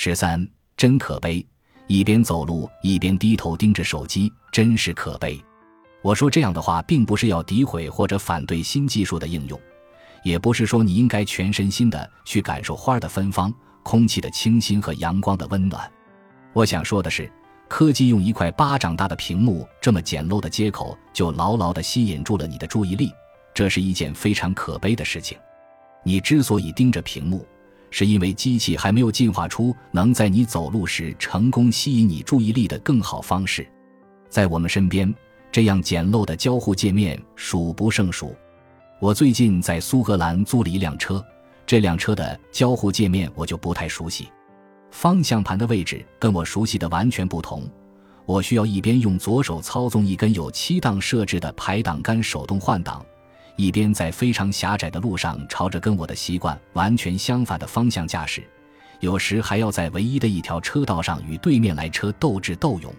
十三，真可悲，一边走路一边低头盯着手机，真是可悲。我说这样的话，并不是要诋毁或者反对新技术的应用，也不是说你应该全身心的去感受花的芬芳、空气的清新和阳光的温暖。我想说的是，科技用一块巴掌大的屏幕这么简陋的接口，就牢牢地吸引住了你的注意力，这是一件非常可悲的事情。你之所以盯着屏幕，是因为机器还没有进化出能在你走路时成功吸引你注意力的更好方式。在我们身边。这样简陋的交互界面数不胜数。我最近在苏格兰租了一辆车，这辆车的交互界面我就不太熟悉。方向盘的位置跟我熟悉的完全不同，我需要一边用左手操纵一根有七档设置的排挡杆手动换挡，一边在非常狭窄的路上朝着跟我的习惯完全相反的方向驾驶，有时还要在唯一的一条车道上与对面来车斗智斗勇，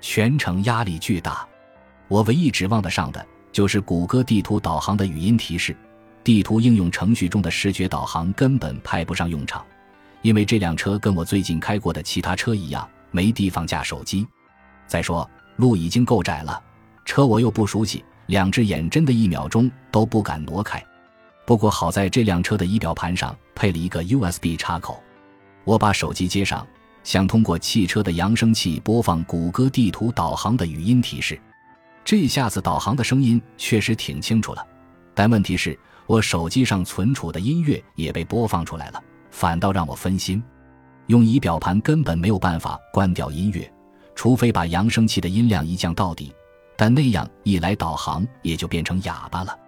全程压力巨大。我唯一指望得上的就是谷歌地图导航的语音提示，地图应用程序中的视觉导航根本派不上用场，因为这辆车跟我最近开过的其他车一样，没地方架手机。再说路已经够窄了，车我又不熟悉，两只眼真的一秒钟都不敢挪开。不过好在这辆车的仪表盘上配了一个 USB 插口，我把手机接上，想通过汽车的扬声器播放谷歌地图导航的语音提示。这下子导航的声音确实挺清楚了，但问题是，我手机上存储的音乐也被播放出来了，反倒让我分心。用仪表盘根本没有办法关掉音乐，除非把扬声器的音量一降到底，但那样一来，导航也就变成哑巴了。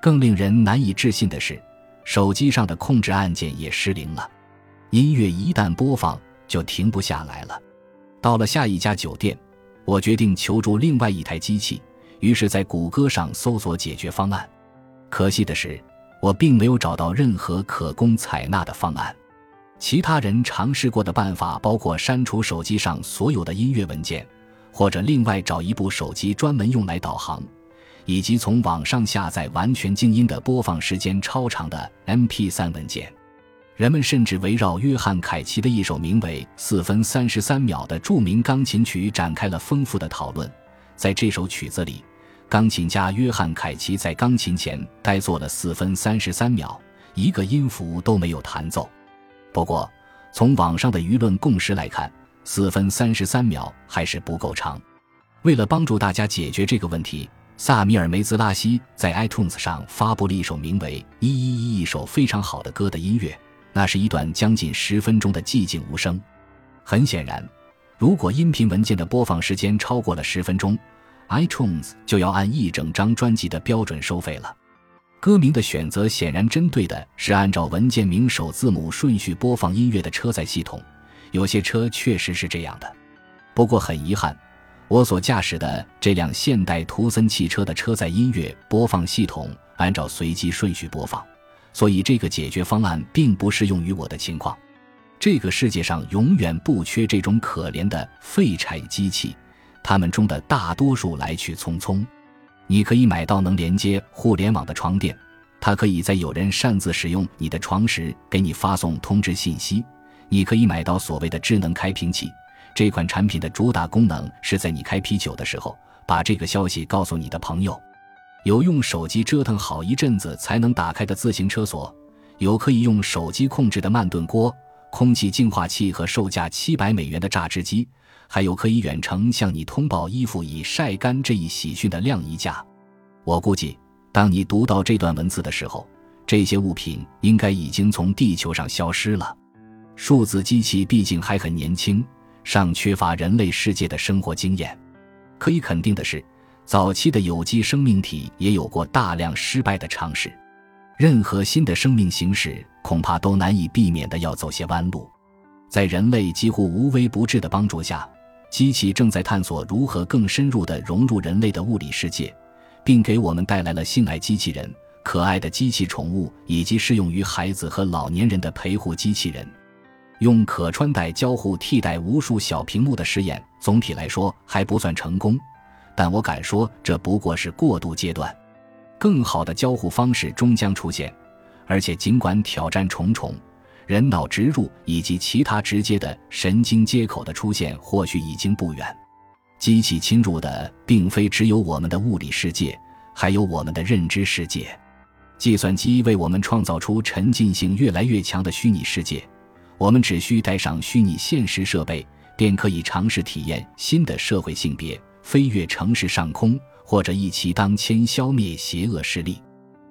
更令人难以置信的是，手机上的控制按键也失灵了，音乐一旦播放就停不下来了。到了下一家酒店。我决定求助另外一台机器，于是，在谷歌上搜索解决方案。可惜的是，我并没有找到任何可供采纳的方案。其他人尝试过的办法包括删除手机上所有的音乐文件，或者另外找一部手机专门用来导航，以及从网上下载完全静音的、播放时间超长的 MP3 文件。人们甚至围绕约翰·凯奇的一首名为《四分三十三秒》的著名钢琴曲展开了丰富的讨论。在这首曲子里，钢琴家约翰·凯奇在钢琴前呆坐了四分三十三秒，一个音符都没有弹奏。不过，从网上的舆论共识来看，四分三十三秒还是不够长。为了帮助大家解决这个问题，萨米尔·梅兹拉西在 iTunes 上发布了一首名为《一一一》一首非常好的歌的音乐。那是一段将近十分钟的寂静无声。很显然，如果音频文件的播放时间超过了十分钟，iTunes 就要按一整张专辑的标准收费了。歌名的选择显然针对的是按照文件名首字母顺序播放音乐的车载系统。有些车确实是这样的。不过很遗憾，我所驾驶的这辆现代图森汽车的车载音乐播放系统按照随机顺序播放。所以，这个解决方案并不适用于我的情况。这个世界上永远不缺这种可怜的废柴机器，它们中的大多数来去匆匆。你可以买到能连接互联网的床垫，它可以在有人擅自使用你的床时给你发送通知信息。你可以买到所谓的智能开瓶器，这款产品的主打功能是在你开啤酒的时候，把这个消息告诉你的朋友。有用手机折腾好一阵子才能打开的自行车锁，有可以用手机控制的慢炖锅、空气净化器和售价七百美元的榨汁机，还有可以远程向你通报衣服已晒干这一喜讯的晾衣架。我估计，当你读到这段文字的时候，这些物品应该已经从地球上消失了。数字机器毕竟还很年轻，尚缺乏人类世界的生活经验。可以肯定的是。早期的有机生命体也有过大量失败的尝试，任何新的生命形式恐怕都难以避免的要走些弯路。在人类几乎无微不至的帮助下，机器正在探索如何更深入地融入人类的物理世界，并给我们带来了性爱机器人、可爱的机器宠物以及适用于孩子和老年人的陪护机器人。用可穿戴交互替代无数小屏幕的实验，总体来说还不算成功。但我敢说，这不过是过渡阶段，更好的交互方式终将出现。而且，尽管挑战重重，人脑植入以及其他直接的神经接口的出现或许已经不远。机器侵入的并非只有我们的物理世界，还有我们的认知世界。计算机为我们创造出沉浸性越来越强的虚拟世界，我们只需带上虚拟现实设备，便可以尝试体验新的社会性别，飞越城市上空，或者一骑当千消灭邪恶势力。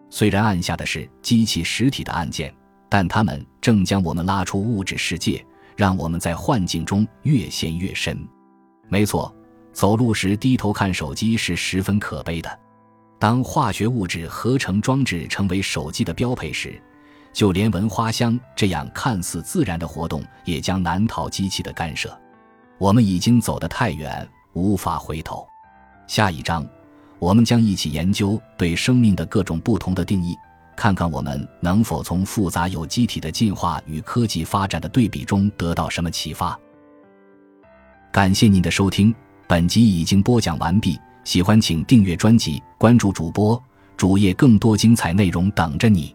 虽然按下的是机器实体的按键，但它们正将我们拉出物质世界，让我们在幻境中越陷越深。没错，走路时低头看手机是十分可悲的。当化学物质合成装置成为手机的标配时，就连闻花香这样看似自然的活动也将难逃机器的干涉。我们已经走得太远，无法回头。下一章，我们将一起研究对生命的各种不同的定义，看看我们能否从复杂有机体的进化与科技发展的对比中得到什么启发。感谢您的收听，本集已经播讲完毕。喜欢请订阅专辑，关注主播主页，更多精彩内容等着你。